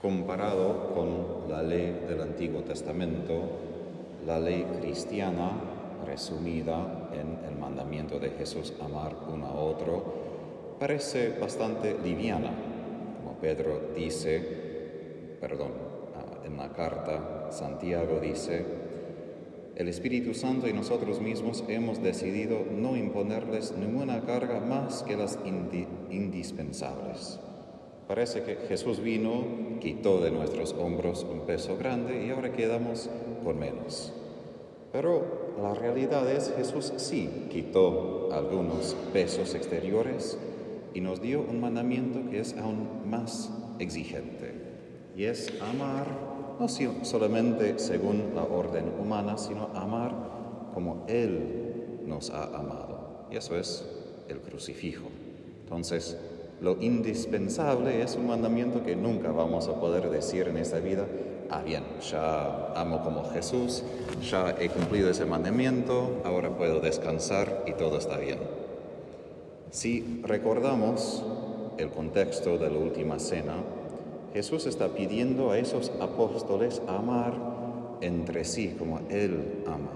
comparado con la ley del Antiguo Testamento, la ley cristiana resumida en el mandamiento de Jesús amar uno a otro, parece bastante liviana, como Pedro dice, perdón, ah, en la carta Santiago dice, el Espíritu Santo y nosotros mismos hemos decidido no imponerles ninguna carga más que las indispensables. Parece que Jesús vino, quitó de nuestros hombros un peso grande y ahora quedamos con menos. Pero la realidad es Jesús sí quitó algunos pesos exteriores y nos dio un mandamiento que es aún más exigente y es amar no solamente según la orden humana, sino amar como Él nos ha amado. Y eso es el crucifijo. Entonces, lo indispensable es un mandamiento que nunca vamos a poder decir en esta vida, ah bien, ya amo como Jesús, ya he cumplido ese mandamiento, ahora puedo descansar y todo está bien. Si recordamos el contexto de la última cena, Jesús está pidiendo a esos apóstoles amar entre sí como Él ama.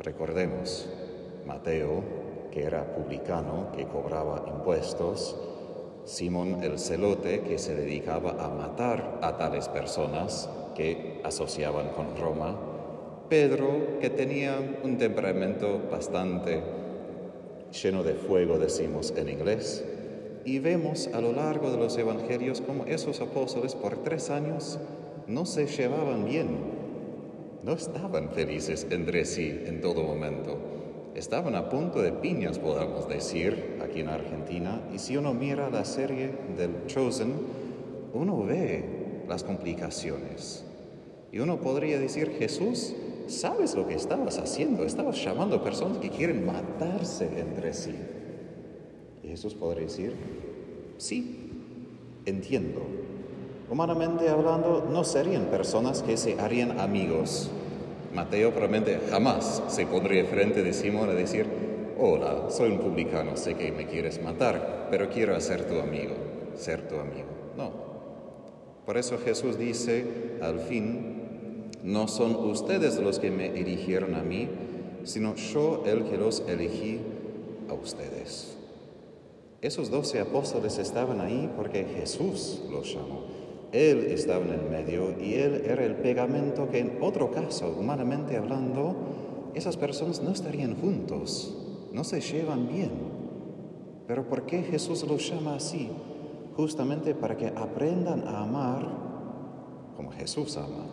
Recordemos, Mateo, que era publicano, que cobraba impuestos, Simón el celote, que se dedicaba a matar a tales personas que asociaban con Roma, Pedro, que tenía un temperamento bastante lleno de fuego, decimos en inglés, y vemos a lo largo de los evangelios cómo esos apóstoles por tres años no se llevaban bien, no estaban felices entre sí en todo momento. Estaban a punto de piñas, podamos decir, aquí en Argentina. Y si uno mira la serie del Chosen, uno ve las complicaciones. Y uno podría decir, Jesús, ¿sabes lo que estabas haciendo? Estabas llamando a personas que quieren matarse entre sí. Y Jesús podría decir, sí, entiendo. Humanamente hablando, no serían personas que se harían amigos. Mateo probablemente jamás se pondría frente de Simón a decir, hola, soy un publicano, sé que me quieres matar, pero quiero ser tu amigo, ser tu amigo. No. Por eso Jesús dice, al fin, no son ustedes los que me eligieron a mí, sino yo el que los elegí a ustedes. Esos doce apóstoles estaban ahí porque Jesús los llamó. Él estaba en el medio y Él era el pegamento que en otro caso, humanamente hablando, esas personas no estarían juntos, no se llevan bien. Pero ¿por qué Jesús los llama así? Justamente para que aprendan a amar como Jesús ama.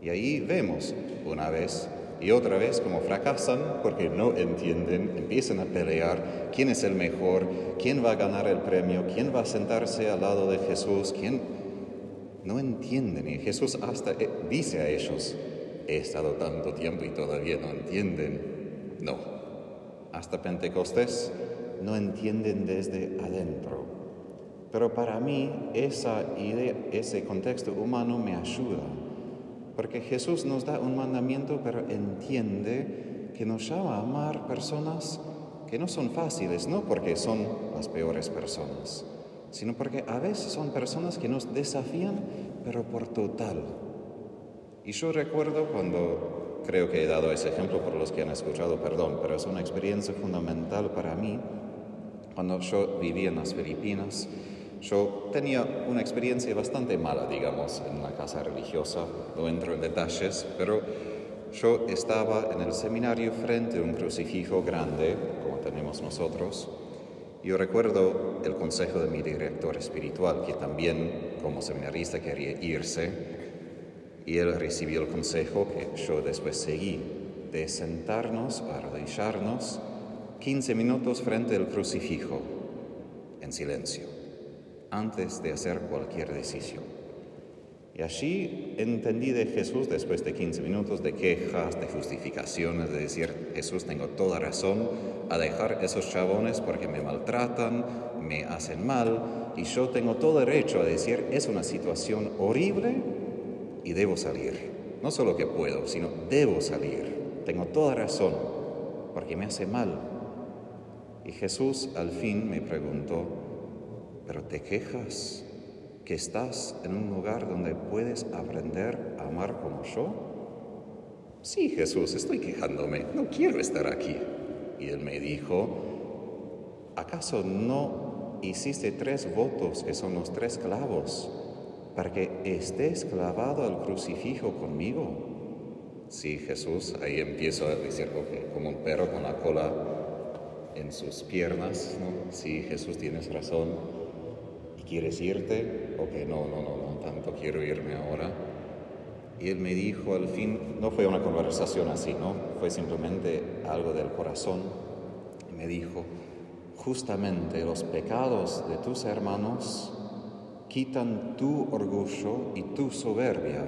Y ahí vemos una vez y otra vez como fracasan porque no entienden, empiezan a pelear quién es el mejor, quién va a ganar el premio, quién va a sentarse al lado de Jesús, quién no entienden. Y Jesús hasta eh, dice a ellos, he estado tanto tiempo y todavía no entienden. No, hasta Pentecostés no entienden desde adentro. Pero para mí esa idea, ese contexto humano me ayuda porque Jesús nos da un mandamiento, pero entiende que nos llama a amar personas que no son fáciles, no porque son las peores personas, sino porque a veces son personas que nos desafían, pero por total. Y yo recuerdo cuando, creo que he dado ese ejemplo por los que han escuchado, perdón, pero es una experiencia fundamental para mí, cuando yo vivía en las Filipinas, yo tenía una experiencia bastante mala, digamos, en la casa religiosa, no entro en detalles, pero yo estaba en el seminario frente a un crucifijo grande, como tenemos nosotros. Yo recuerdo el consejo de mi director espiritual, que también como seminarista quería irse, y él recibió el consejo que yo después seguí, de sentarnos, arrodillarnos 15 minutos frente al crucifijo, en silencio antes de hacer cualquier decisión. Y allí entendí de Jesús, después de 15 minutos de quejas, de justificaciones, de decir, Jesús, tengo toda razón a dejar esos chabones porque me maltratan, me hacen mal, y yo tengo todo derecho a decir, es una situación horrible y debo salir. No solo que puedo, sino debo salir. Tengo toda razón porque me hace mal. Y Jesús al fin me preguntó, pero te quejas. Que estás en un lugar donde puedes aprender a amar como yo? Sí, Jesús, estoy quejándome, no quiero estar aquí. Y él me dijo, ¿acaso no hiciste tres votos que son los tres clavos para que estés clavado al crucifijo conmigo? Sí, Jesús, ahí empiezo a decir, como un perro con la cola en sus piernas, ¿no? Sí, Jesús, tienes razón. ¿Y quieres irte? Ok, no, no, no, no, tanto quiero irme ahora. Y él me dijo al fin, no fue una conversación así, ¿no? Fue simplemente algo del corazón. Me dijo, justamente los pecados de tus hermanos quitan tu orgullo y tu soberbia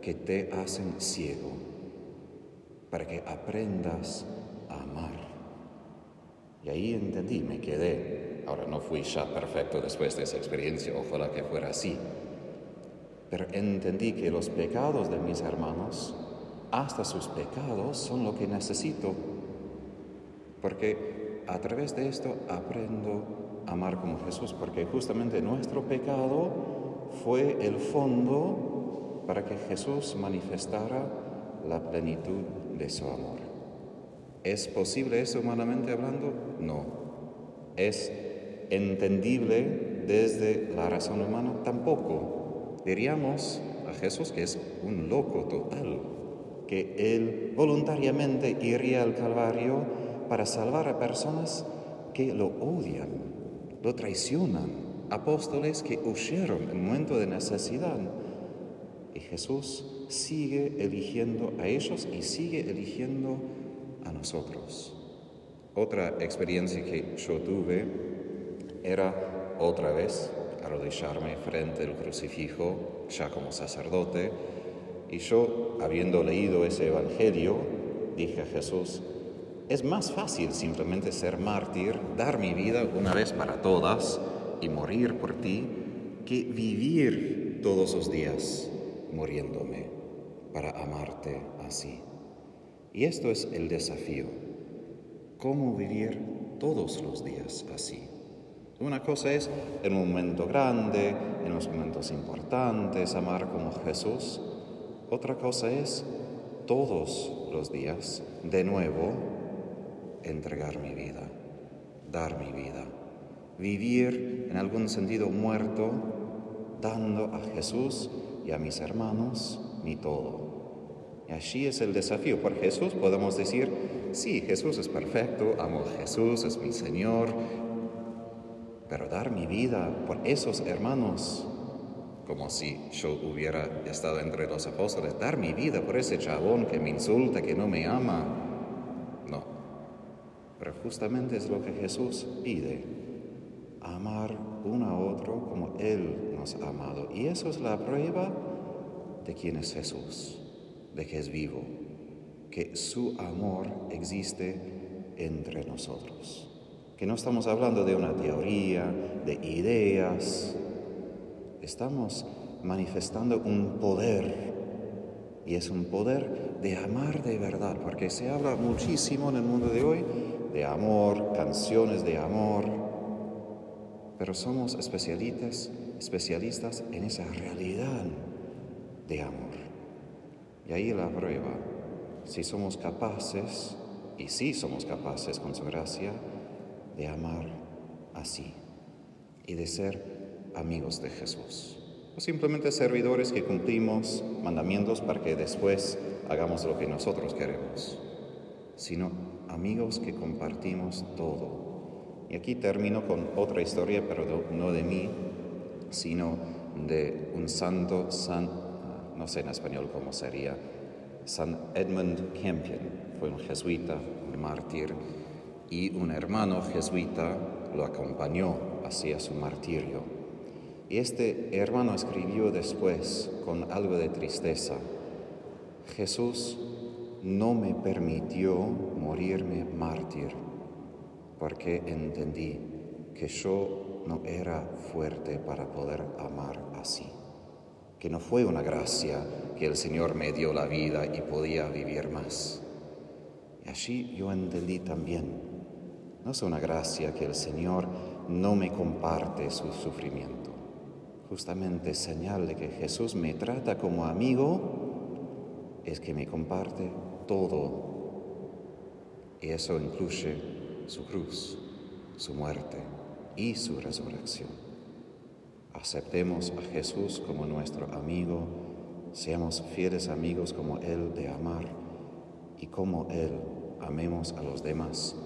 que te hacen ciego, para que aprendas a amar. Y ahí entendí, me quedé. Ahora no fui ya perfecto después de esa experiencia, ojalá que fuera así. Pero entendí que los pecados de mis hermanos, hasta sus pecados, son lo que necesito. Porque a través de esto aprendo a amar como Jesús, porque justamente nuestro pecado fue el fondo para que Jesús manifestara la plenitud de su amor. ¿Es posible eso humanamente hablando? No. ¿Es entendible desde la razón humana? Tampoco. Diríamos a Jesús que es un loco total, que él voluntariamente iría al Calvario para salvar a personas que lo odian, lo traicionan, apóstoles que huyeron en momento de necesidad. Y Jesús sigue eligiendo a ellos y sigue eligiendo a nosotros. Otra experiencia que yo tuve era otra vez arrodillarme frente al crucifijo, ya como sacerdote, y yo, habiendo leído ese Evangelio, dije a Jesús, es más fácil simplemente ser mártir, dar mi vida una vez para todas y morir por ti, que vivir todos los días muriéndome para amarte así. Y esto es el desafío, cómo vivir todos los días así. Una cosa es en un momento grande, en los momentos importantes, amar como Jesús. Otra cosa es todos los días, de nuevo, entregar mi vida, dar mi vida, vivir en algún sentido muerto, dando a Jesús y a mis hermanos mi todo. Y allí es el desafío. Por Jesús podemos decir, sí, Jesús es perfecto, amo a Jesús, es mi Señor, pero dar mi vida por esos hermanos, como si yo hubiera estado entre los apóstoles, dar mi vida por ese chabón que me insulta, que no me ama, no. Pero justamente es lo que Jesús pide, amar uno a otro como Él nos ha amado. Y eso es la prueba de quién es Jesús, de que es vivo, que su amor existe entre nosotros. Que no estamos hablando de una teoría, de ideas, estamos manifestando un poder. Y es un poder de amar de verdad, porque se habla muchísimo en el mundo de hoy de amor, canciones de amor, pero somos especialistas, especialistas en esa realidad de amor. Y ahí la prueba, si somos capaces, y si somos capaces con su gracia, de amar así y de ser amigos de Jesús. O simplemente servidores que cumplimos mandamientos para que después hagamos lo que nosotros queremos, sino amigos que compartimos todo. Y aquí termino con otra historia, pero no de mí, sino de un santo, san, no sé en español cómo sería, San Edmund Campion, fue un jesuita, un mártir, y un hermano jesuita lo acompañó hacia su martirio. Y este hermano escribió después con algo de tristeza, Jesús no me permitió morirme mártir porque entendí que yo no era fuerte para poder amar así, que no fue una gracia que el Señor me dio la vida y podía vivir más. Y así yo entendí también no es una gracia que el Señor no me comparte su sufrimiento. justamente señal de que Jesús me trata como amigo es que me comparte todo. Y eso incluye su cruz, su muerte y su resurrección. Aceptemos a Jesús como nuestro amigo, seamos fieles amigos como Él de amar y como Él amemos a los demás,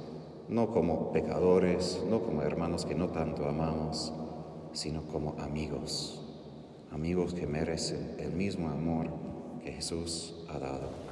no como pecadores, no como hermanos que no tanto amamos, sino como amigos, amigos que merecen el mismo amor que Jesús ha dado.